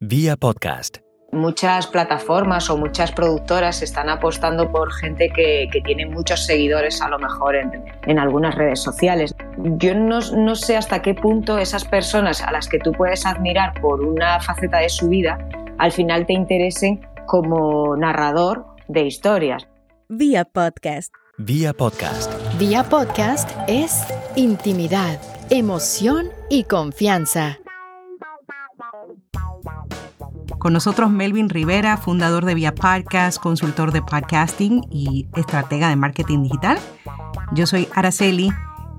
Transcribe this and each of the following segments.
Vía podcast. Muchas plataformas o muchas productoras están apostando por gente que, tiene muchos seguidores a lo mejor en, algunas redes sociales. Yo no, no, sé hasta qué punto esas personas a las que tú puedes admirar por una faceta de su vida, al final te interesen como narrador de historias. Vía podcast. Vía podcast. Vía podcast es intimidad, emoción y confianza. Con nosotros Melvin Rivera, fundador de Vía Podcast, consultor de podcasting y estratega de marketing digital. Yo soy Araceli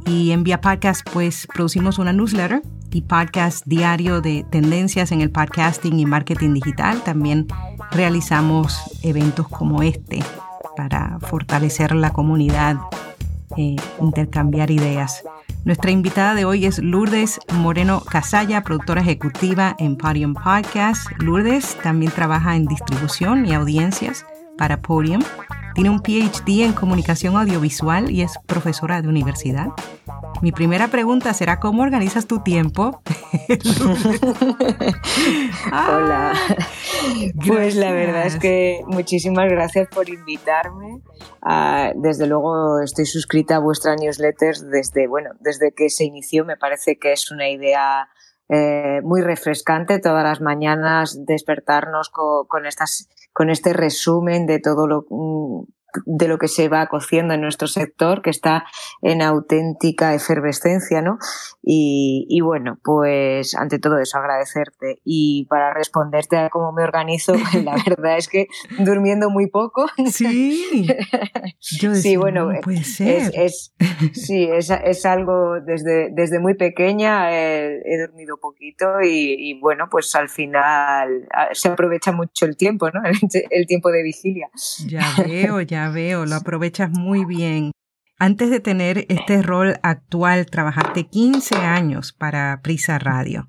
y en Vía Podcast pues producimos una newsletter y podcast diario de tendencias en el podcasting y marketing digital. También realizamos eventos como este para fortalecer la comunidad, e intercambiar ideas. Nuestra invitada de hoy es Lourdes Moreno Casalla, productora ejecutiva en Podium Podcast. Lourdes también trabaja en distribución y audiencias para Podium. Tiene un PhD en comunicación audiovisual y es profesora de universidad. Mi primera pregunta será, ¿cómo organizas tu tiempo? Hola. Pues la verdad es que muchísimas gracias por invitarme. Ah, desde luego estoy suscrita a vuestra newsletter desde, bueno, desde que se inició. Me parece que es una idea eh, muy refrescante todas las mañanas despertarnos con, estas, con este resumen de todo lo, mm, de lo que se va cociendo en nuestro sector, que está en auténtica efervescencia, ¿no? Y, bueno, pues ante todo eso, agradecerte. Y para responderte a cómo me organizo, la verdad es que durmiendo muy poco. Sí. sí, bueno, puede ser. Es, sí, es, algo desde, desde muy pequeña, he, dormido poquito y, bueno, pues al final ah, se aprovecha mucho el tiempo, ¿no? el tiempo de vigilia. Ya veo, ya veo, lo aprovechas muy bien. Antes de tener este rol actual, trabajaste 15 años para Prisa Radio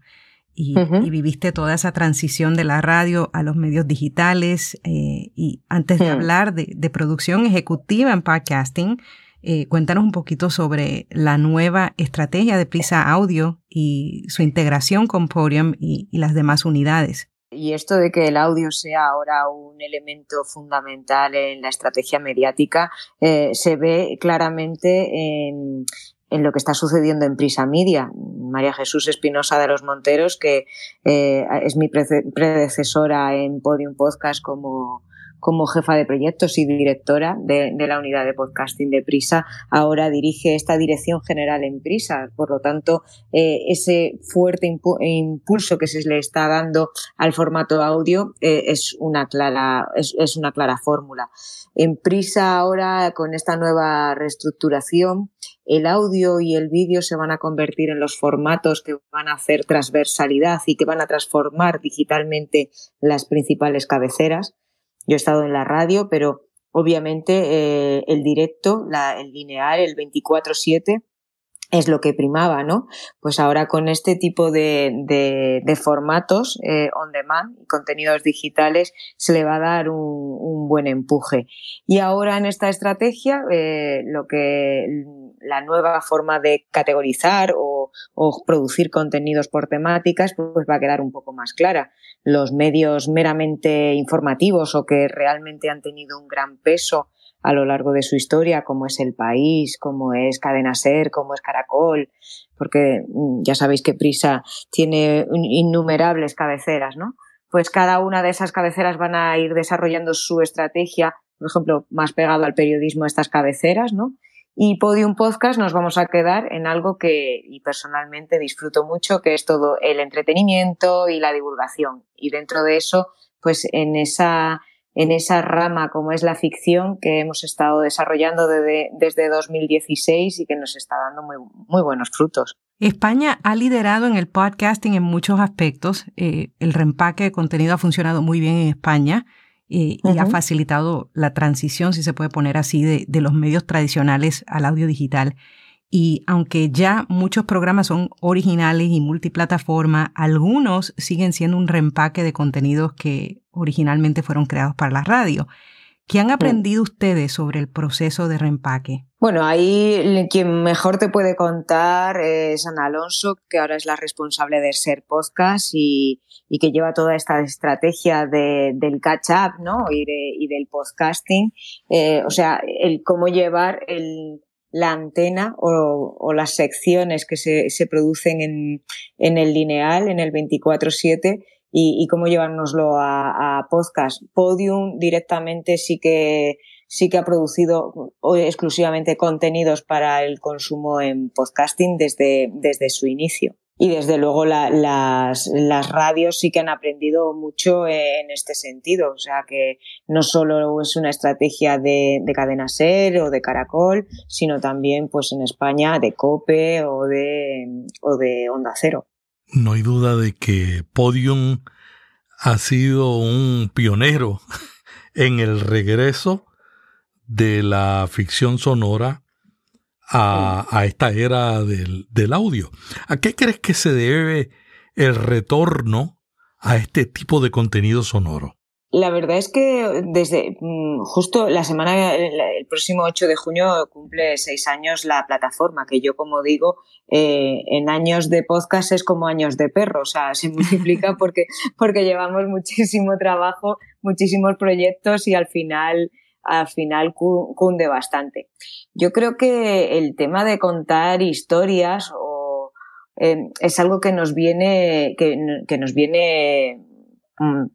y, viviste toda esa transición de la radio a los medios digitales. Eh, y antes de hmm. hablar de, producción ejecutiva en podcasting, eh, cuéntanos un poquito sobre la nueva estrategia de Prisa Audio y su integración con Podium y las demás unidades. Y esto de que el audio sea ahora un elemento fundamental en la estrategia mediática eh, se ve claramente en, lo que está sucediendo en Prisa Media. María Jesús Espinosa de los Monteros, que eh, es mi predecesora en Podium Podcast como como jefa de proyectos y directora de, la unidad de podcasting de Prisa, ahora dirige esta dirección general en Prisa. Por lo tanto, eh, ese fuerte impulso que se le está dando al formato audio eh, es una clara, es, una clara fórmula. En Prisa ahora, con esta nueva reestructuración, el audio y el vídeo se van a convertir en los formatos que van a hacer transversalidad y que van a transformar digitalmente las principales cabeceras. Yo he estado en la radio, pero obviamente eh, el directo, el lineal, el 24/7 es lo que primaba, ¿no? Pues ahora con este tipo de, de, formatos eh, on demand y contenidos digitales se le va a dar un, un buen empuje. Y ahora en esta estrategia, eh, lo que la nueva forma de categorizar o, producir contenidos por temáticas, pues va a quedar un poco más clara. Los medios meramente informativos o que realmente han tenido un gran peso a lo largo de su historia, como es El País, como es Cadena Ser, como es Caracol, porque mm, ya sabéis que Prisa tiene innumerables cabeceras, ¿no? Pues cada una de esas cabeceras van a ir desarrollando su estrategia, por ejemplo, más pegado al periodismo estas cabeceras, ¿no? Y Podium Podcast nos vamos a quedar en algo que y personalmente disfruto mucho, que es todo el entretenimiento y la divulgación. Y dentro de eso, pues en esa, en esa rama como es la ficción que hemos estado desarrollando desde, desde 2016 y que nos está dando muy, buenos frutos. España ha liderado en el podcasting en muchos aspectos. Eh, el reempaque de contenido ha funcionado muy bien en España y, ha facilitado la transición, si se puede poner así, de, de, los medios tradicionales al audio digital. Y aunque ya muchos programas son originales y multiplataforma, algunos siguen siendo un reempaque de contenidos que originalmente fueron creados para la radio. ¿Qué han aprendido ustedes sobre el proceso de reempaque? Bueno, ahí quien mejor te puede contar es Ana Alonso, que ahora es la responsable de Ser Podcast y, que lleva toda esta estrategia del catch-up ¿no? y, del podcasting. Eh, o sea, el cómo llevar la antena o, las secciones que se, producen en, en el lineal, en el 24-7 y, cómo llevárnoslo a, podcast. Podium directamente sí que sí que ha producido exclusivamente contenidos para el consumo en podcasting desde, desde su inicio. Y desde luego las, las radios sí que han aprendido mucho en este sentido. O sea que no solo es una estrategia de, de cadena ser o de caracol, sino también pues en España de COPE o de, o de Onda Cero. No hay duda de que Podium ha sido un pionero en el regreso de la ficción sonora a, esta era del, del, audio. ¿A qué crees que se debe el retorno a este tipo de contenido sonoro? La verdad es que desde mm, justo la semana, el próximo 8 de junio cumple seis años la plataforma, que yo como digo, eh, en años de podcast es como años de perro, o sea, se multiplica porque, porque llevamos muchísimo trabajo, muchísimos proyectos y al final, al final cunde bastante. Yo creo que el tema de contar historias o, eh, es algo que nos viene, que, que nos viene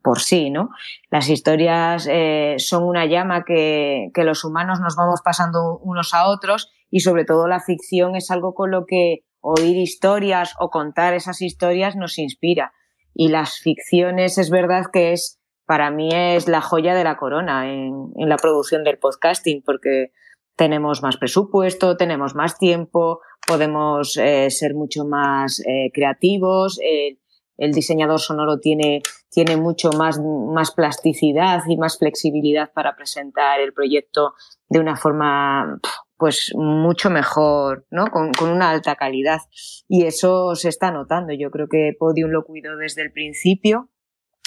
por sí, ¿no? Las historias eh, son una llama que, los humanos nos vamos pasando unos a otros y sobre todo la ficción es algo con lo que oír historias o contar esas historias nos inspira. Y las ficciones es verdad que es, para mí es la joya de la corona en, en la producción del podcasting porque tenemos más presupuesto, tenemos más tiempo, podemos eh, ser mucho más eh, creativos, el diseñador sonoro tiene, tiene mucho más, más plasticidad y más flexibilidad para presentar el proyecto de una forma pues mucho mejor, ¿no? Con, con, una alta calidad. Y eso se está notando. Yo creo que Podium lo cuidó desde el principio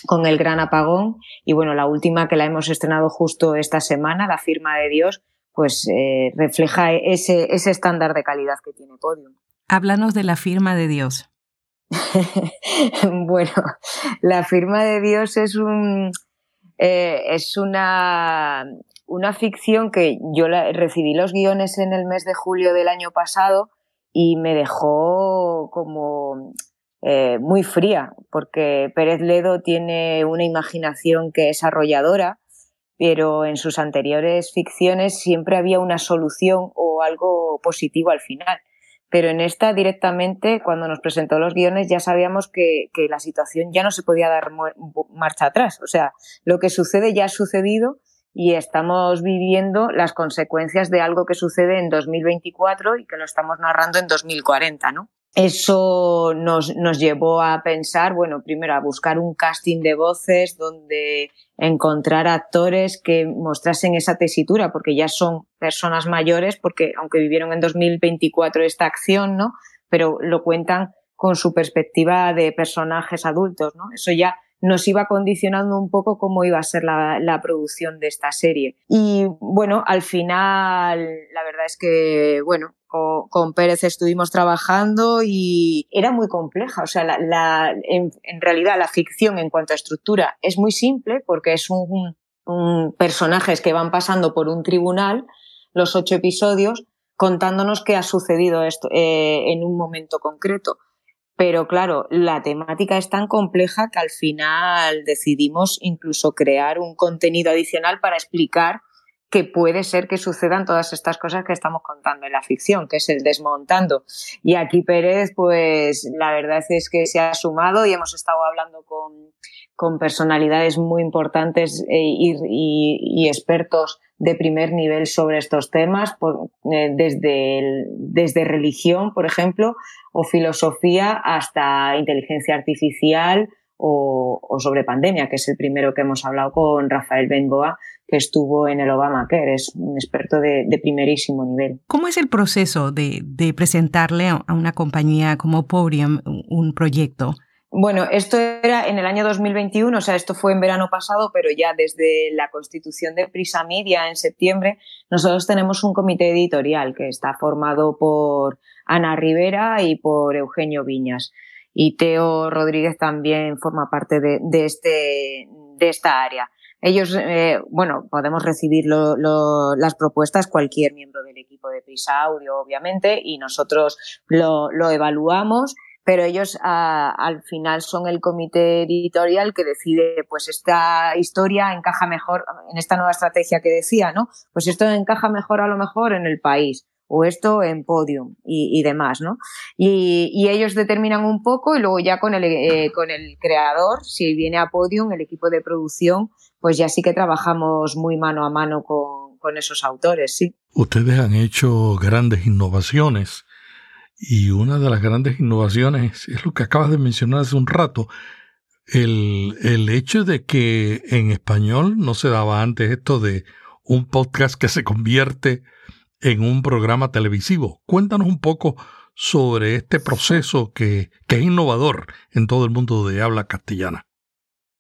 con el gran apagón y bueno, la última que la hemos estrenado justo esta semana, La firma de Dios, pues eh, refleja ese, ese estándar de calidad que tiene Podium. Háblanos de la firma de Dios. bueno, la firma de Dios es un eh, es una, una ficción que yo recibí los guiones en el mes de julio del año pasado y me dejó como eh, muy fría, porque Pérez Ledo tiene una imaginación que es arrolladora, pero en sus anteriores ficciones siempre había una solución o algo positivo al final pero en esta directamente, cuando nos presentó los guiones, ya sabíamos que, la situación ya no se podía dar marcha atrás. O sea, lo que sucede ya ha sucedido y estamos viviendo las consecuencias de algo que sucede en 2024 y que lo estamos narrando en 2040, ¿no? Eso nos, nos llevó a pensar, bueno, primero a buscar un casting de voces donde encontrar actores que mostrasen esa tesitura, porque ya son personas mayores, porque aunque vivieron en 2024 esta acción, ¿no? Pero lo cuentan con su perspectiva de personajes adultos, ¿no? Eso ya nos iba condicionando un poco cómo iba a ser la, producción de esta serie. Y bueno, al final, la verdad es que, bueno, con, Pérez estuvimos trabajando y era muy compleja. O sea, la, en, realidad la ficción en cuanto a estructura es muy simple porque es un, personajes que van pasando por un tribunal, los ocho episodios, contándonos qué ha sucedido esto, eh, en un momento concreto. Pero claro, la temática es tan compleja que al final decidimos incluso crear un contenido adicional para explicar que puede ser que sucedan todas estas cosas que estamos contando en la ficción, que es el desmontando. Y aquí Pérez, pues la verdad es que se ha sumado y hemos estado hablando con, con personalidades muy importantes eh, y, expertos de primer nivel sobre estos temas, eh, desde, desde religión, por ejemplo, o filosofía hasta inteligencia artificial o, sobre pandemia, que es el primero que hemos hablado con Rafael Bengoa, que estuvo en el Obama que es un experto de, de, primerísimo nivel. ¿Cómo es el proceso de, de presentarle a una compañía como Podium un proyecto? Bueno, esto era en el año 2021, o sea, esto fue en verano pasado, pero ya desde la constitución de Prisa Media en septiembre, nosotros tenemos un comité editorial que está formado por Ana Rivera y por Eugenio Viñas. Y Teo Rodríguez también forma parte de, este, de esta área. Ellos, eh, bueno, podemos recibir las propuestas cualquier miembro del equipo de Prisa Audio, obviamente, y nosotros lo, lo evaluamos pero ellos al final son el comité editorial que decide, pues esta historia encaja mejor en esta nueva estrategia que decía, ¿no? Pues esto encaja mejor a lo mejor en el país o esto en podium y, demás, ¿no? Y, ellos determinan un poco y luego ya con el, eh, con el creador, si viene a podium, el equipo de producción, pues ya sí que trabajamos muy mano a mano con, con esos autores, sí. Ustedes han hecho grandes innovaciones y una de las grandes innovaciones es lo que acabas de mencionar hace un rato, el, el hecho de que en español no se daba antes esto de un podcast que se convierte en un programa televisivo. Cuéntanos un poco sobre este proceso que, que es innovador en todo el mundo de habla castellana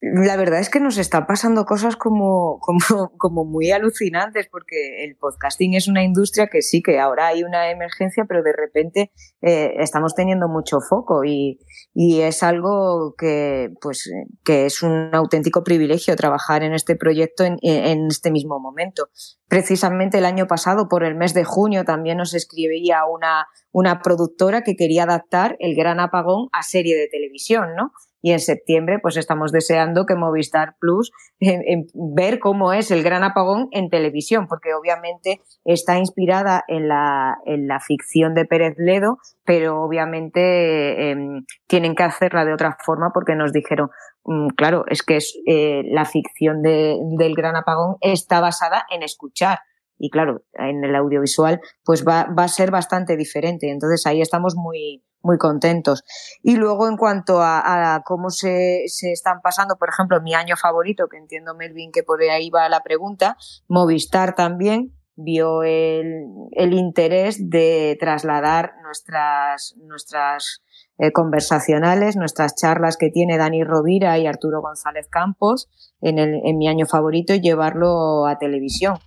la verdad es que nos están pasando cosas como, como, como, muy alucinantes, porque el podcasting es una industria que sí, que ahora hay una emergencia, pero de repente eh, estamos teniendo mucho foco y, y, es algo que, pues, que es un auténtico privilegio trabajar en este proyecto en, en este mismo momento. Precisamente el año pasado, por el mes de junio, también nos escribía una, una productora que quería adaptar El Gran Apagón a serie de televisión, ¿no? Y en septiembre pues estamos deseando que Movistar Plus ver cómo es el gran apagón en televisión, porque obviamente está inspirada en la, en la ficción de Pérez Ledo, pero obviamente em, tienen que hacerla de otra forma porque nos dijeron, mm, claro, es que es, eh, la ficción de, del gran apagón está basada en escuchar y claro, en el audiovisual pues va, va a ser bastante diferente. Entonces ahí estamos muy, muy contentos. Y luego en cuanto a, cómo se, se, están pasando, por ejemplo, mi año favorito, que entiendo Melvin que por ahí va la pregunta, Movistar también vio el, el interés de trasladar nuestras, nuestras eh, conversacionales, nuestras charlas que tiene Dani Rovira y Arturo González Campos en, el, en mi año favorito y llevarlo a televisión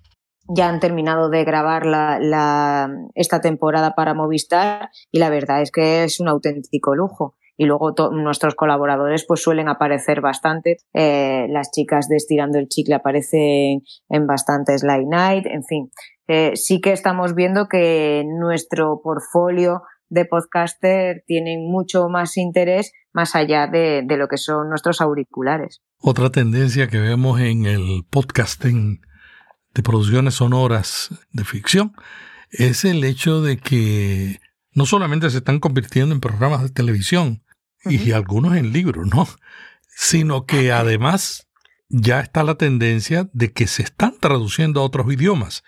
ya han terminado de grabar la, esta temporada para Movistar y la verdad es que es un auténtico lujo. Y luego nuestros colaboradores pues suelen aparecer bastante. Eh, las chicas de Estirando el Chicle aparecen en bastantes Light Night, en fin. Eh, sí que estamos viendo que nuestro portfolio de podcaster tiene mucho más interés más allá de, de, lo que son nuestros auriculares. Otra tendencia que vemos en el podcasting de producciones sonoras de ficción es el hecho de que no solamente se están convirtiendo en programas de televisión y algunos en libros, ¿no? Sino que además ya está la tendencia de que se están traduciendo a otros idiomas.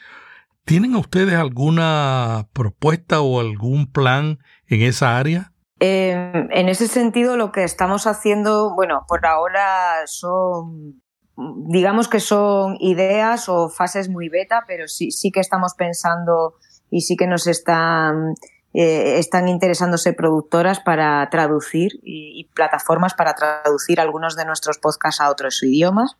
¿Tienen ustedes alguna propuesta o algún plan en esa área? Eh, en ese sentido, lo que estamos haciendo, bueno, por ahora son digamos que son ideas o fases muy beta, pero sí, sí que estamos pensando y sí que nos están, eh, están interesándose productoras para traducir y, plataformas para traducir algunos de nuestros podcasts a otros idiomas.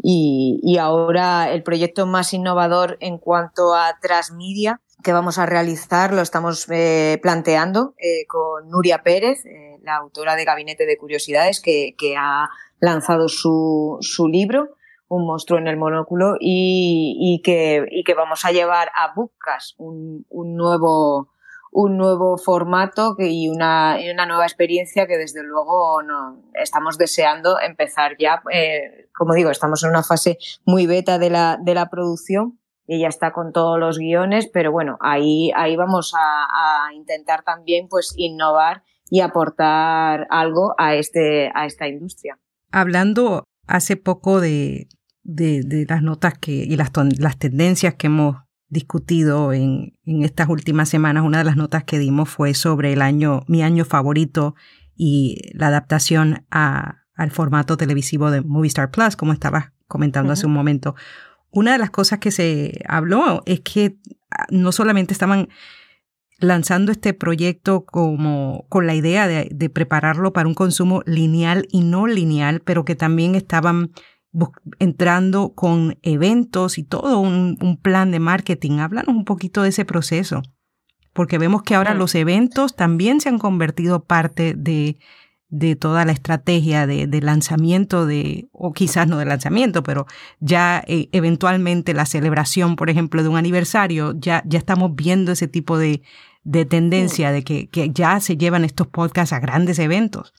Y, y, ahora el proyecto más innovador en cuanto a transmedia que vamos a realizar lo estamos eh, planteando eh, con Nuria Pérez, la autora de Gabinete de Curiosidades, que, que ha lanzado su, su libro, Un monstruo en el monóculo, y, y, que, y que vamos a llevar a Bookcast un, un nuevo, un nuevo formato y una, una, nueva experiencia que desde luego no, estamos deseando empezar ya. Eh, como digo, estamos en una fase muy beta de la, de la producción y ya está con todos los guiones, pero bueno, ahí, ahí vamos a, a intentar también pues innovar y aportar algo a, este, a esta industria. Hablando hace poco de, de, las notas que, y las, las tendencias que hemos discutido en, en, estas últimas semanas, una de las notas que dimos fue sobre el año, mi año favorito y la adaptación a, al formato televisivo de Movistar Plus, como estabas comentando hace un momento. Una de las cosas que se habló es que ah, no solamente estaban lanzando este proyecto como con la idea de, de, prepararlo para un consumo lineal y no lineal, pero que también estaban entrando con eventos y todo un, un plan de marketing. Háblanos un poquito de ese proceso, porque vemos que ahora los eventos también se han convertido parte de, de toda la estrategia de, de, lanzamiento de, o quizás no de lanzamiento, pero ya eh, eventualmente la celebración, por ejemplo, de un aniversario, ya, ya estamos viendo ese tipo de, de tendencia de que, que ya se llevan estos podcasts a grandes eventos.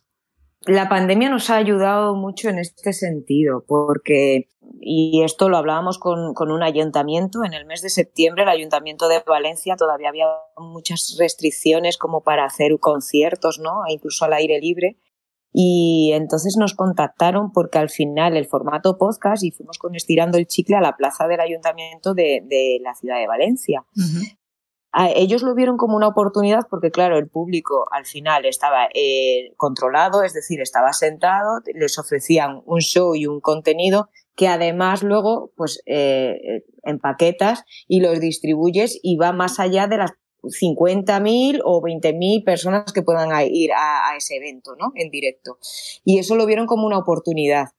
La pandemia nos ha ayudado mucho en este sentido, porque, y esto lo hablábamos con, con, un ayuntamiento, en el mes de septiembre el ayuntamiento de Valencia todavía había muchas restricciones como para hacer conciertos, ¿no? E incluso al aire libre. Y entonces nos contactaron porque al final el formato podcast y fuimos con estirando el chicle a la plaza del ayuntamiento de, de la ciudad de Valencia. Uh -huh ellos lo vieron como una oportunidad porque, claro, el público al final estaba eh, controlado, es decir, estaba sentado, les ofrecían un show y un contenido que además luego pues eh, empaquetas y los distribuyes y va más allá de las 50.000 o 20.000 personas que puedan ir a, a ese evento, ¿no? En directo. Y eso lo vieron como una oportunidad.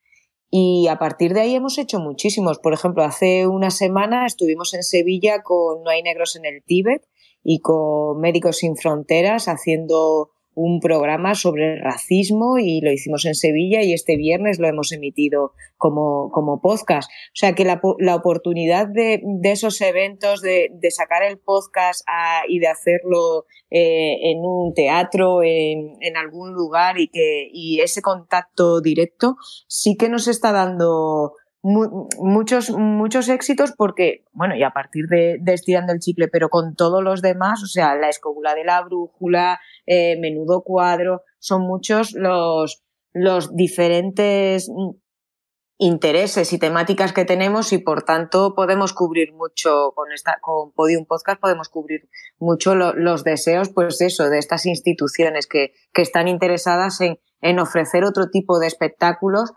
Y a partir de ahí hemos hecho muchísimos. Por ejemplo, hace una semana estuvimos en Sevilla con No hay negros en el Tíbet y con Médicos Sin Fronteras haciendo un programa sobre racismo y lo hicimos en Sevilla y este viernes lo hemos emitido como, como podcast. O sea que la, la oportunidad de, de, esos eventos, de, de sacar el podcast a, y de hacerlo eh, en un teatro, en, en, algún lugar y que y ese contacto directo sí que nos está dando muchos, muchos éxitos porque, bueno, y a partir de, estirando el chicle, pero con todos los demás, o sea, la escóbula de la brújula, eh, menudo cuadro, son muchos los, los diferentes intereses y temáticas que tenemos y por tanto podemos cubrir mucho con esta con Podium Podcast podemos cubrir mucho lo, los deseos pues eso de estas instituciones que, que están interesadas en, en ofrecer otro tipo de espectáculos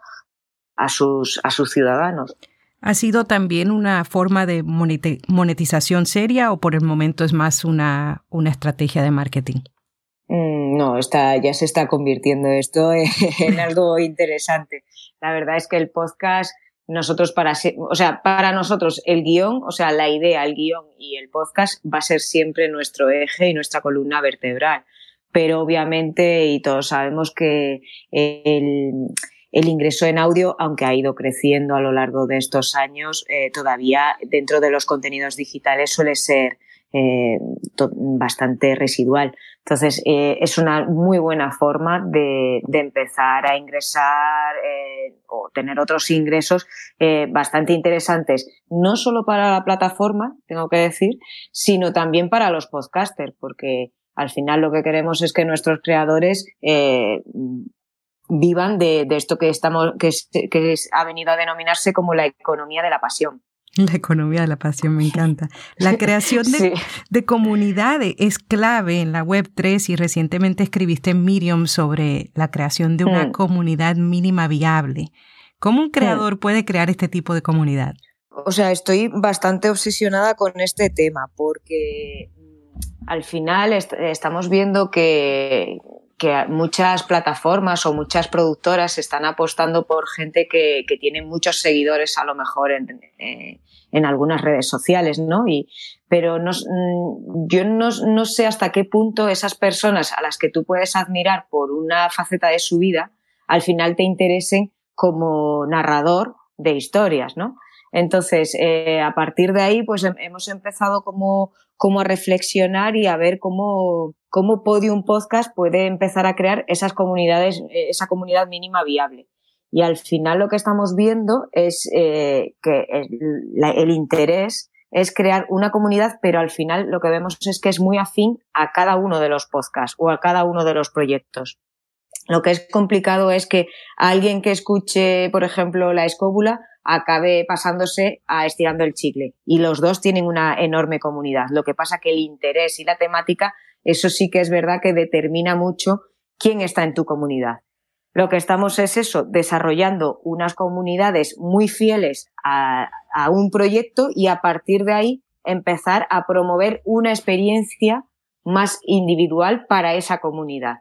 a sus, a sus ciudadanos. ¿Ha sido también una forma de monetización seria o por el momento es más una, una estrategia de marketing? Mm, no, está, ya se está convirtiendo esto en algo interesante. La verdad es que el podcast, nosotros para, o sea, para nosotros el guion, o sea, la idea, el guion y el podcast va a ser siempre nuestro eje y nuestra columna vertebral. Pero obviamente, y todos sabemos que el, el ingreso en audio, aunque ha ido creciendo a lo largo de estos años, eh, todavía dentro de los contenidos digitales suele ser eh, bastante residual. Entonces, eh, es una muy buena forma de, empezar a ingresar o tener otros ingresos bastante interesantes, no solo para la plataforma, tengo que decir, sino también para los podcasters, porque al final lo que queremos es que nuestros creadores vivan de, de esto que estamos, que, es, que es, ha venido a denominarse como la economía de la pasión. La economía de la pasión me encanta. La creación de, sí. de comunidades es clave en la Web3 y recientemente escribiste en Medium sobre la creación de una mm. comunidad mínima viable. ¿Cómo un creador mm. puede crear este tipo de comunidad? O sea, estoy bastante obsesionada con este tema porque mm, al final est estamos viendo que, que muchas plataformas o muchas productoras están apostando por gente que, que tiene muchos seguidores a lo mejor en, eh, en algunas redes sociales, ¿no? Y, pero no, mm, yo no, no, sé hasta qué punto esas personas a las que tú puedes admirar por una faceta de su vida, al final te interesen como narrador de historias, ¿no? Entonces, eh, a partir de ahí, pues hemos empezado como, como a reflexionar y a ver cómo, cómo Podium Podcast puede empezar a crear esas comunidades, eh, esa comunidad mínima viable. Y al final lo que estamos viendo es eh, que el, el, interés es crear una comunidad, pero al final lo que vemos es que es muy afín a cada uno de los podcasts o a cada uno de los proyectos. Lo que es complicado es que alguien que escuche, por ejemplo, la escóbula, acabe pasándose a estirando el chicle. Y los dos tienen una enorme comunidad. Lo que pasa que el interés y la temática, eso sí que es verdad que determina mucho quién está en tu comunidad. Lo que estamos es eso, desarrollando unas comunidades muy fieles a, un proyecto y a partir de ahí empezar a promover una experiencia más individual para esa comunidad.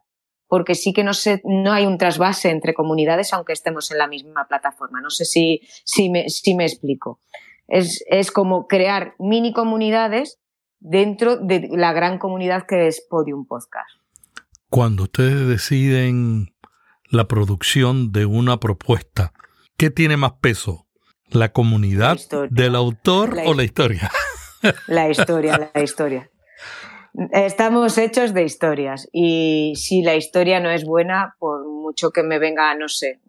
Porque sí que no, no hay un trasvase entre comunidades aunque estemos en la misma plataforma. No sé si, si, me, si me explico. Es, es como crear mini comunidades dentro de la gran comunidad que es Podium Podcast. Cuando ustedes deciden la producción de una propuesta, ¿qué tiene más peso? ¿La comunidad del autor o la historia? La historia, la historia. Estamos hechos de historias y si la historia no es buena, por mucho que me venga, no sé,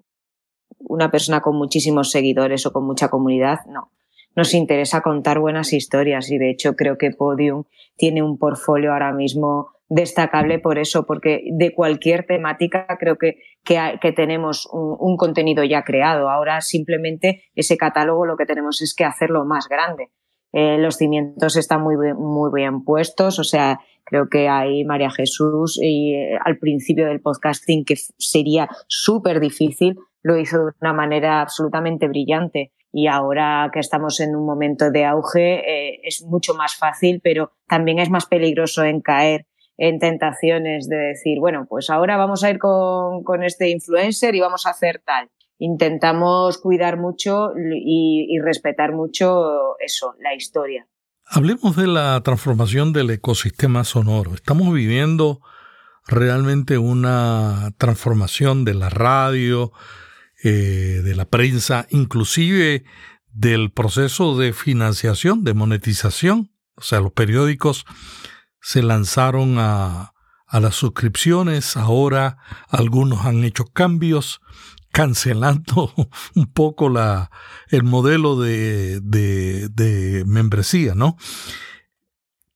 una persona con muchísimos seguidores o con mucha comunidad, no. Nos interesa contar buenas historias y de hecho creo que Podium tiene un portfolio ahora mismo destacable por eso, porque de cualquier temática creo que, que, tenemos un, contenido ya creado. Ahora simplemente ese catálogo lo que tenemos es que hacerlo más grande. Eh, los cimientos están muy, muy bien puestos, o sea, creo que ahí María Jesús y eh, al principio del podcasting que sería súper difícil, lo hizo de una manera absolutamente brillante y ahora que estamos en un momento de auge eh, es mucho más fácil, pero también es más peligroso en caer en tentaciones de decir, bueno, pues ahora vamos a ir con, con este influencer y vamos a hacer tal. Intentamos cuidar mucho y, y respetar mucho eso, la historia. Hablemos de la transformación del ecosistema sonoro. Estamos viviendo realmente una transformación de la radio, eh, de la prensa, inclusive del proceso de financiación, de monetización. O sea, los periódicos se lanzaron a, las suscripciones, ahora algunos han hecho cambios, cancelando un poco el modelo de, membresía, ¿no?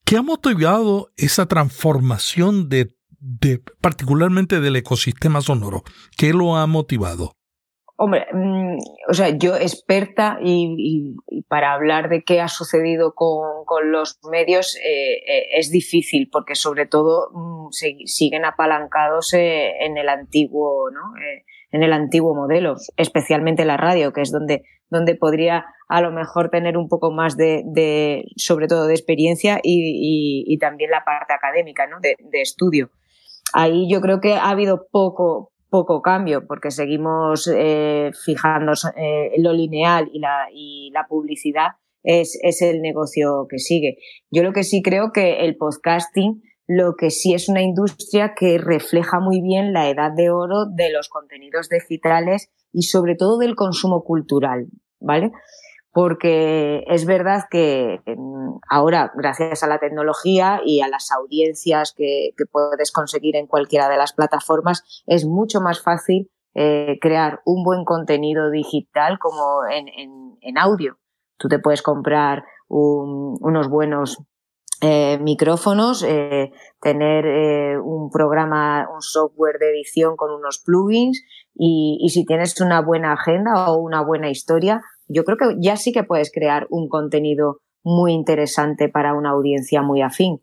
¿Qué ha motivado esa transformación de, particularmente del ecosistema sonoro? ¿Qué lo ha motivado? Hombre, mm, o sea, yo experta y, para hablar de qué ha sucedido con, con los medios eh, eh, es difícil porque sobre todo mm, siguen apalancados eh, en el antiguo, ¿no? en el antiguo modelo, especialmente la radio, que es donde, donde podría a lo mejor tener un poco más de, de sobre todo de experiencia y, y, también la parte académica, ¿no? de, de estudio. Ahí yo creo que ha habido poco, poco cambio, porque seguimos eh, fijando eh, lo lineal y la, y la publicidad es, es el negocio que sigue. Yo lo que sí creo que el podcasting, lo que sí es una industria que refleja muy bien la edad de oro de los contenidos digitales y sobre todo del consumo cultural, ¿vale? porque es verdad que ahora, gracias a la tecnología y a las audiencias que, puedes conseguir en cualquiera de las plataformas, es mucho más fácil eh, crear un buen contenido digital como en, audio. Tú te puedes comprar unos buenos eh, micrófonos, eh, tener un programa, un software de edición con unos plugins y, y si tienes una buena agenda o una buena historia, yo creo que ya sí que puedes crear un contenido muy interesante para una audiencia muy afín.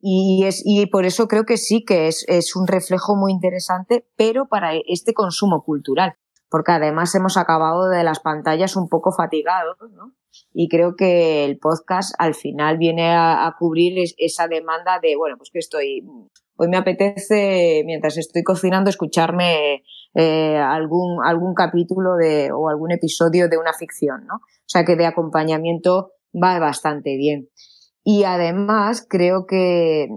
Y, es, y por eso creo que sí que es, es un reflejo muy interesante, pero para este consumo cultural, porque además hemos acabado de las pantallas un poco fatigados, ¿no? Y creo que el podcast al final viene a, a cubrir esa demanda de, bueno, pues que estoy, hoy me apetece, mientras estoy cocinando, escucharme eh, algún, algún capítulo de, o algún episodio de una ficción, ¿no? O sea que de acompañamiento va bastante bien. Y además creo que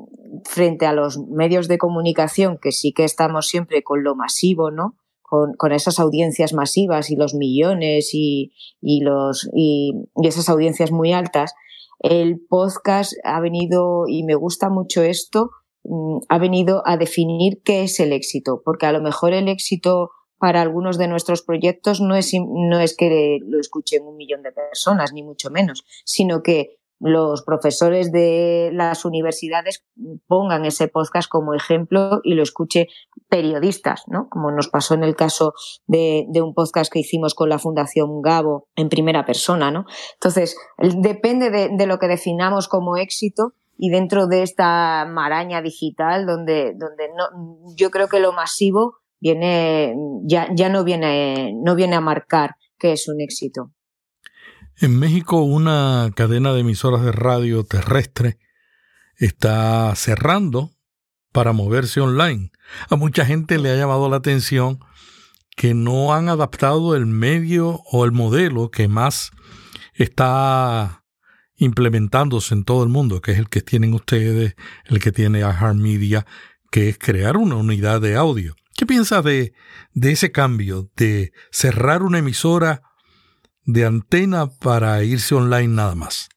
frente a los medios de comunicación, que sí que estamos siempre con lo masivo, ¿no? Con, con esas audiencias masivas y los millones y, y los, y, y esas audiencias muy altas, el podcast ha venido, y me gusta mucho esto, Mm, ha venido a definir qué es el éxito, porque a lo mejor el éxito para algunos de nuestros proyectos no es, no es que lo escuchen un millón de personas, ni mucho menos, sino que los profesores de las universidades pongan ese podcast como ejemplo y lo escuche periodistas, ¿no? Como nos pasó en el caso de, de un podcast que hicimos con la Fundación Gabo en primera persona, ¿no? Entonces, depende de, de lo que definamos como éxito, y dentro de esta maraña digital donde, donde no, yo creo que lo masivo viene, ya, ya no viene, no viene a marcar que es un éxito. En México, una cadena de emisoras de radio terrestre está cerrando para moverse online. A mucha gente le ha llamado la atención que no han adaptado el medio o el modelo que más está implementándose en todo el mundo, que es el que tienen ustedes, el que tiene Media, que es crear una unidad de audio. ¿Qué piensas de, de ese cambio, de cerrar una emisora de antena para irse online nada más?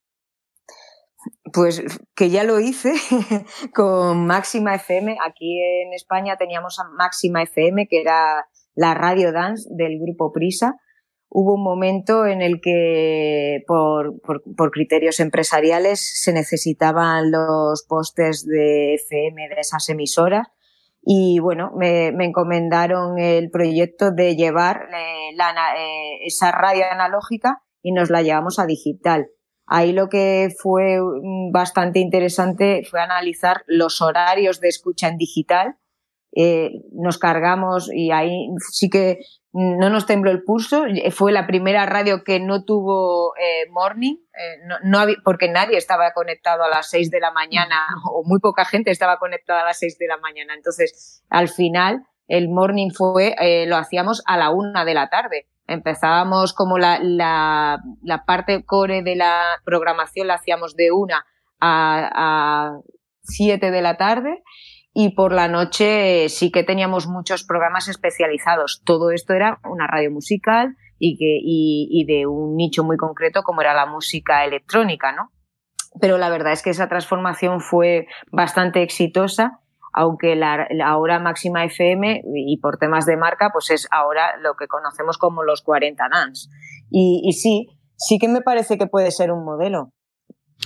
Pues que ya lo hice con Máxima FM. Aquí en España teníamos a Máxima FM, que era la radio dance del grupo Prisa. Hubo un momento en el que por, por, criterios empresariales se necesitaban los postes de FM de esas emisoras y bueno, me, me encomendaron el proyecto de llevar eh, eh, esa radio analógica y nos la llevamos a digital. Ahí lo que fue mm, bastante interesante fue analizar los horarios de escucha en digital. Eh, nos cargamos y ahí sí que no nos tembló el pulso. Fue la primera radio que no tuvo eh, morning, eh, no, no había, porque nadie estaba conectado a las 6 de la mañana o muy poca gente estaba conectada a las 6 de la mañana. Entonces, al final, el morning fue, eh, lo hacíamos a la una de la tarde. Empezábamos como la, la, la, parte core de la programación la hacíamos de una a, a siete de la tarde y por la noche sí que teníamos muchos programas especializados. Todo esto era una radio musical y, que, y, de un nicho muy concreto como era la música electrónica, ¿no? Pero la verdad es que esa transformación fue bastante exitosa aunque la, ahora máxima FM y por temas de marca, pues es ahora lo que conocemos como los 40 NANS. Y, y sí, sí que me parece que puede ser un modelo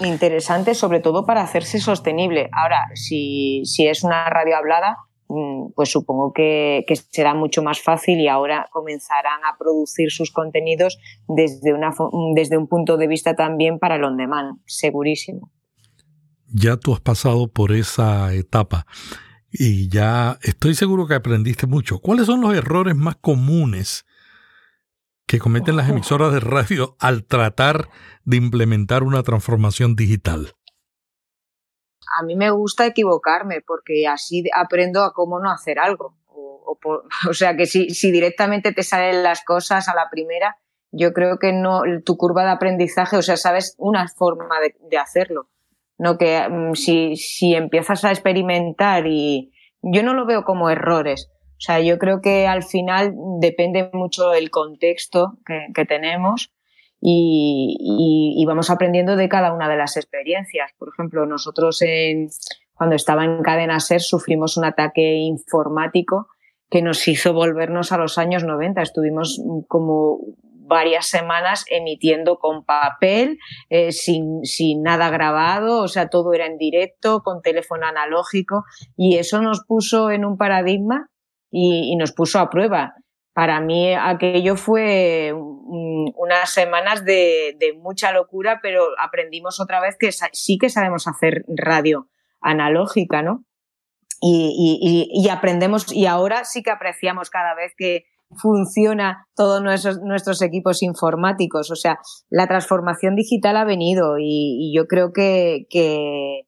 interesante, sobre todo para hacerse sostenible. Ahora, si, si es una radio hablada, mm, pues supongo que, será mucho más fácil y ahora comenzarán a producir sus contenidos desde, una, desde un punto de vista también para el on segurísimo ya tú has pasado por esa etapa y ya estoy seguro que aprendiste mucho. ¿Cuáles son los errores más comunes que cometen las emisoras de radio al tratar de implementar una transformación digital? A mí me gusta equivocarme porque así aprendo a cómo no hacer algo. O, o, sea que si, si directamente te salen las cosas a la primera, yo creo que no tu curva de aprendizaje, o sea, sabes una forma de, de hacerlo no que mm, si, si empiezas a experimentar y yo no lo veo como errores. O sea, yo creo que al final depende mucho del contexto que, que tenemos y, y, y, vamos aprendiendo de cada una de las experiencias. Por ejemplo, nosotros en, cuando estaba en Cadena Ser sufrimos un ataque informático que nos hizo volvernos a los años 90. Estuvimos como varias semanas emitiendo con papel, eh, sin, sin nada grabado, o sea, todo era en directo, con teléfono analógico, y eso nos puso en un paradigma y, y nos puso a prueba. Para mí aquello fue unas semanas de, de, mucha locura, pero aprendimos otra vez que sí que sabemos hacer radio analógica, ¿no? Y, y, y, aprendemos, y ahora sí que apreciamos cada vez que, funciona todos nuestros, nuestros equipos informáticos. O sea, la transformación digital ha venido y, y yo creo que, que,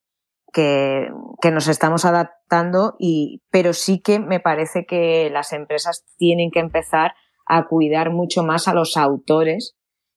que, que, nos estamos adaptando, y, pero sí que me parece que las empresas tienen que empezar a cuidar mucho más a los autores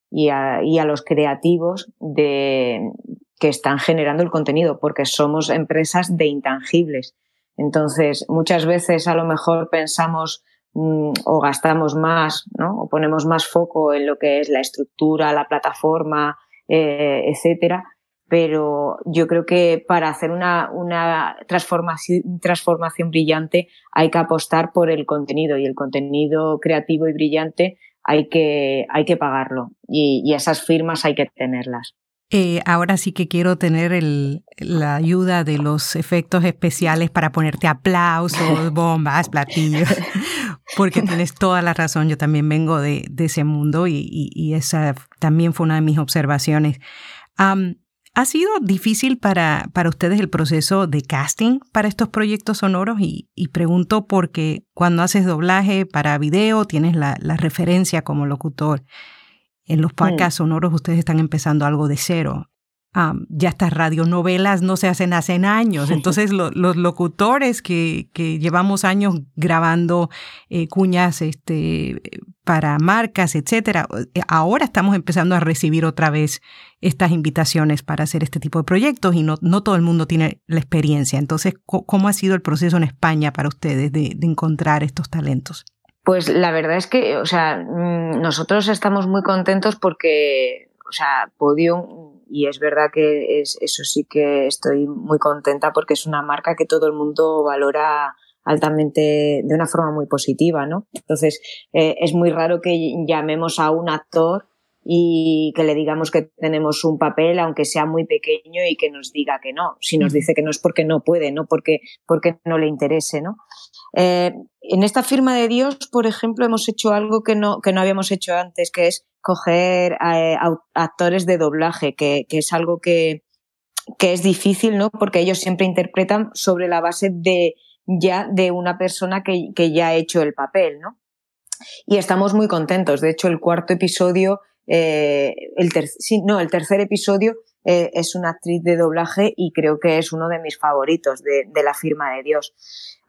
y a, y a los creativos de, que están generando el contenido, porque somos empresas de intangibles. Entonces, muchas veces a lo mejor pensamos Mm, o gastamos más, ¿no? O ponemos más foco en lo que es la estructura, la plataforma, eh, etcétera. Pero yo creo que para hacer una, una transformación, transformación brillante hay que apostar por el contenido y el contenido creativo y brillante hay que, hay que pagarlo y, y esas firmas hay que tenerlas. Eh, ahora sí que quiero tener el, la ayuda de los efectos especiales para ponerte aplausos, bombas, platillos, porque tienes toda la razón. Yo también vengo de, de ese mundo y, y, y, esa también fue una de mis observaciones. Um, ¿Ha sido difícil para, para ustedes el proceso de casting para estos proyectos sonoros? Y, y pregunto porque cuando haces doblaje para video tienes la, la referencia como locutor. En los podcasts sonoros ustedes están empezando algo de cero. ya estas radionovelas no se hacen hace años. Entonces los locutores que, que, llevamos años grabando eh, cuñas este, para marcas, etcétera, eh, ahora estamos empezando a recibir otra vez estas invitaciones para hacer este tipo de proyectos y no, no todo el mundo tiene la experiencia. Entonces, ¿cómo ha sido el proceso en España para ustedes de, encontrar estos talentos? Pues la verdad es que, o sea, mm, nosotros estamos muy contentos porque, o sea, Podium y es verdad que es, eso sí que estoy muy contenta porque es una marca que todo el mundo valora altamente de una forma muy positiva, ¿no? Entonces, eh, es muy raro que llamemos a un actor y que le digamos que tenemos un papel, aunque sea muy pequeño, y que nos diga que no. Si nos dice que no es porque no puede, no porque, porque no le interese, ¿no? Eh, en esta firma de Dios, por ejemplo, hemos hecho algo que no, que no habíamos hecho antes, que es coger eh, actores de doblaje, que, es algo que, que, es difícil, ¿no? Porque ellos siempre interpretan sobre la base de ya de una persona que, que ya ha hecho el papel, ¿no? Y estamos muy contentos. De hecho, el cuarto episodio, eh, el no, el tercer episodio eh, es una actriz de doblaje y creo que es uno de mis favoritos de, la firma de Dios.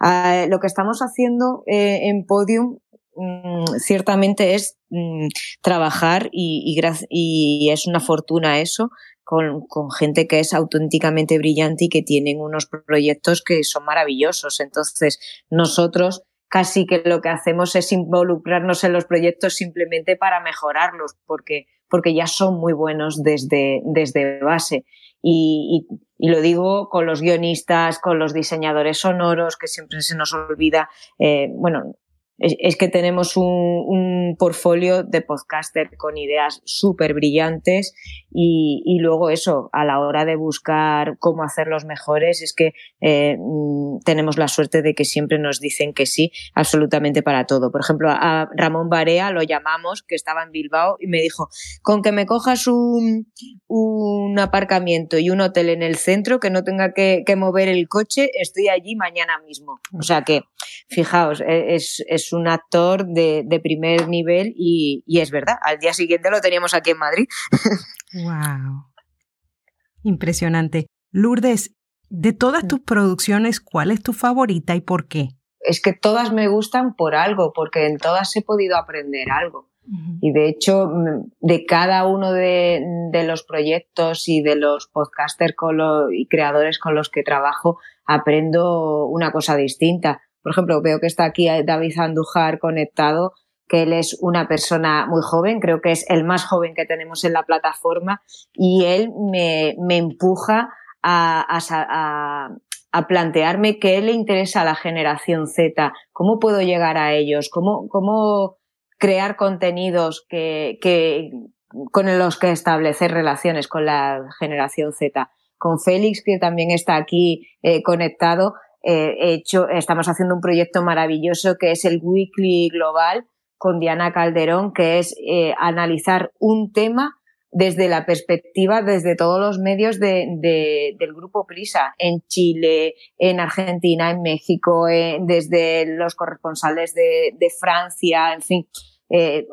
Ah, lo que estamos haciendo en Podium Mm, ciertamente es mm, trabajar y, y, es una fortuna eso con, con, gente que es auténticamente brillante y que tienen unos proyectos que son maravillosos. Entonces, nosotros casi que lo que hacemos es involucrarnos en los proyectos simplemente para mejorarlos, porque, porque ya son muy buenos desde, desde base. Y, y, y, lo digo con los guionistas, con los diseñadores sonoros, que siempre se nos olvida, eh, bueno, es, que tenemos un, un, portfolio de podcaster con ideas súper brillantes y, luego eso, a la hora de buscar cómo hacerlos mejores, es que eh, mm, tenemos la suerte de que siempre nos dicen que sí, absolutamente para todo. Por ejemplo, a Ramón Barea lo llamamos, que estaba en Bilbao, y me dijo, con que me cojas un, un aparcamiento y un hotel en el centro, que no tenga que, que mover el coche, estoy allí mañana mismo. O sea que, fijaos, e, es, es un actor de, de primer nivel y, y es verdad, al día siguiente lo teníamos aquí en Madrid. Wow. Impresionante. Lourdes, de todas tus producciones, ¿cuál es tu favorita y por qué? Es que todas me gustan por algo, porque en todas he podido aprender algo. Y de hecho, mm, de cada uno de, los proyectos y de los podcasters y creadores con los que trabajo, aprendo una cosa distinta. Por ejemplo, veo que está aquí David Andújar conectado que él es una persona muy joven, creo que es el más joven que tenemos en la plataforma y él me, me empuja a, a, a, plantearme qué le interesa a la generación Z, cómo puedo llegar a ellos, cómo, cómo crear contenidos que, que, con los que establecer relaciones con la generación Z. Con Félix, que también está aquí eh, conectado, eh, hecho, estamos haciendo un proyecto maravilloso que es el Weekly Global, con Diana Calderón, que es eh, analizar un tema desde la perspectiva, desde todos los medios de, de, del grupo Prisa, en Chile, en Argentina, en México, desde los corresponsales de, de Francia, en fin, eh,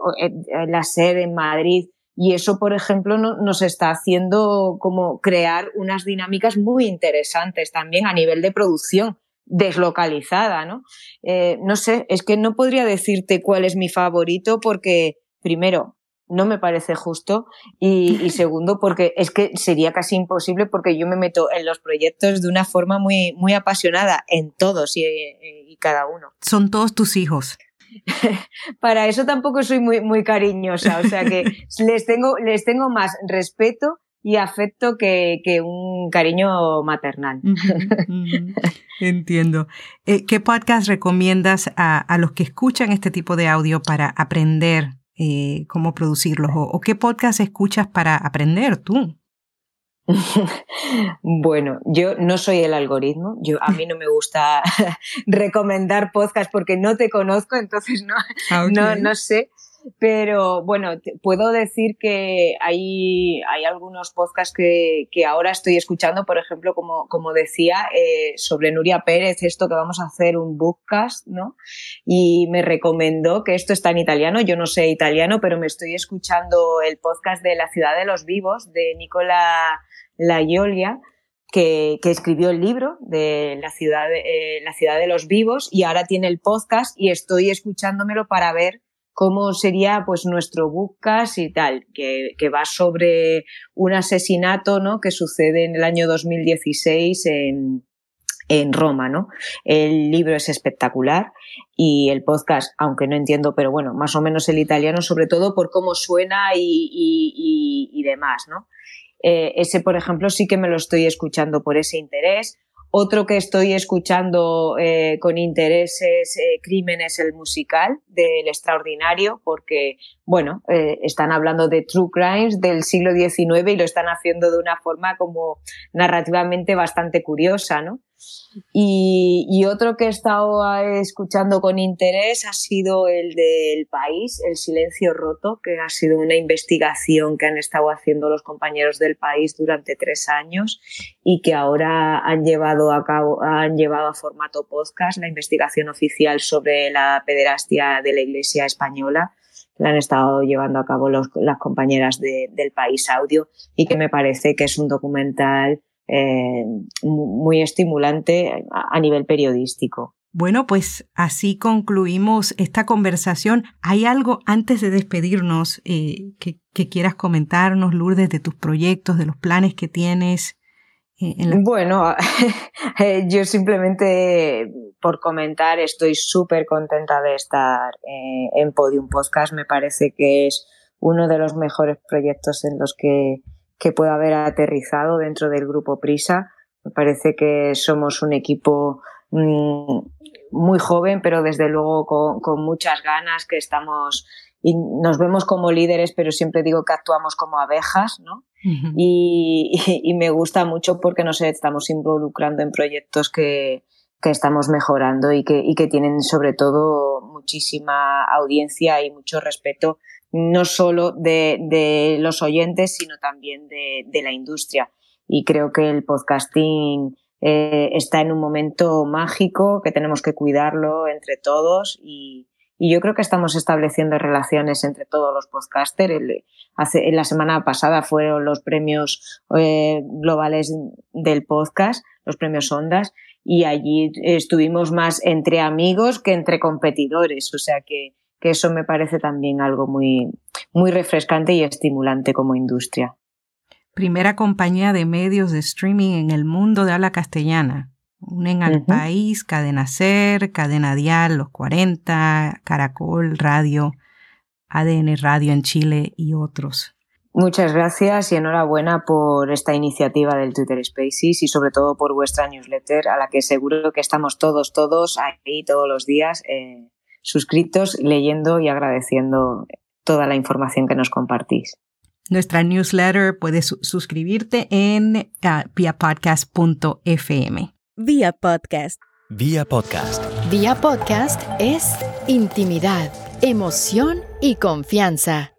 la sede en Madrid. Y eso, por ejemplo, no, nos está haciendo como crear unas dinámicas muy interesantes también a nivel de producción deslocalizada, ¿no? Eh, no sé, es que no podría decirte cuál es mi favorito porque, primero, no me parece justo y, segundo, porque es que sería casi imposible porque yo me meto en los proyectos de una forma muy, muy apasionada en todos y, y cada uno. Son todos tus hijos. Para eso tampoco soy muy, muy cariñosa, o sea que les tengo, les tengo más respeto y afecto que, que un cariño maternal. Entiendo. Eh, ¿Qué podcast recomiendas a, a, los que escuchan este tipo de audio para aprender eh, cómo producirlos? O, qué podcast escuchas para aprender tú? bueno, yo no soy el algoritmo. Yo a mí no me gusta recomendar podcast porque no te conozco, entonces no, no, no sé. Pero bueno, puedo decir que hay, hay algunos podcasts que, que, ahora estoy escuchando, por ejemplo, como, como decía, eh, sobre Nuria Pérez, esto que vamos a hacer un bookcast, ¿no? Y me recomendó que esto está en italiano, yo no sé italiano, pero me estoy escuchando el podcast de La ciudad de los vivos de Nicola Laiolia. Que, que, escribió el libro de la ciudad, eh, la ciudad de los vivos y ahora tiene el podcast y estoy escuchándomelo para ver cómo sería pues nuestro bookcast y tal, que, que, va sobre un asesinato ¿no? que sucede en el año 2016 en, en Roma, ¿no? El libro es espectacular y el podcast, aunque no entiendo, pero bueno, más o menos el italiano, sobre todo por cómo suena y, y, y, y demás, ¿no? Eh, ese, por ejemplo, sí que me lo estoy escuchando por ese interés. Otro que estoy escuchando eh, con interés es eh, Crímenes, el musical del extraordinario, porque, bueno, eh, están hablando de true crimes del siglo XIX y lo están haciendo de una forma como narrativamente bastante curiosa, ¿no? Y, otro que he estado escuchando con interés ha sido el del país, El Silencio Roto, que ha sido una investigación que han estado haciendo los compañeros del país durante tres años y que ahora han llevado a cabo, han llevado a formato podcast la investigación oficial sobre la pederastia de la Iglesia española la han estado llevando a cabo las compañeras de, del País Audio y que me parece que es un documental eh, muy estimulante a nivel periodístico. Bueno, pues así concluimos esta conversación. ¿Hay algo antes de despedirnos eh, que, que, quieras comentarnos, Lourdes, de tus proyectos, de los planes que tienes? Eh, en la... Bueno, yo simplemente por comentar estoy súper contenta de estar eh, en Podium Podcast. Me parece que es uno de los mejores proyectos en los que que pueda haber aterrizado dentro del grupo Prisa. Me parece que somos un equipo mmm, muy joven, pero desde luego con, con, muchas ganas, que estamos y nos vemos como líderes, pero siempre digo que actuamos como abejas, ¿no? Uh -huh. y, y, y, me gusta mucho porque nos estamos involucrando en proyectos que, que estamos mejorando y que, y que tienen sobre todo muchísima audiencia y mucho respeto no solo de, de los oyentes, sino también de, de, la industria. Y creo que el podcasting eh, está en un momento mágico, que tenemos que cuidarlo entre todos y, y yo creo que estamos estableciendo relaciones entre todos los podcasters. El, hace, la semana pasada fueron los premios eh, globales del podcast, los premios Ondas, y allí estuvimos más entre amigos que entre competidores. O sea que, que eso me parece también algo muy, muy refrescante y estimulante como industria. Primera compañía de medios de streaming en el mundo de habla castellana. Unen al uh -huh. país, Cadena Ser, Cadena Dial, Los 40, Caracol, Radio, ADN Radio en Chile y otros. Muchas gracias y enhorabuena por esta iniciativa del Twitter Spaces y sobre todo por vuestra newsletter a la que seguro que estamos todos, todos ahí todos los días eh, suscritos, leyendo y agradeciendo toda la información que nos compartís. Nuestra newsletter puedes su suscribirte en uh, viapodcast.fm. Vía Podcast. Vía Podcast. Vía Podcast es intimidad, emoción y confianza.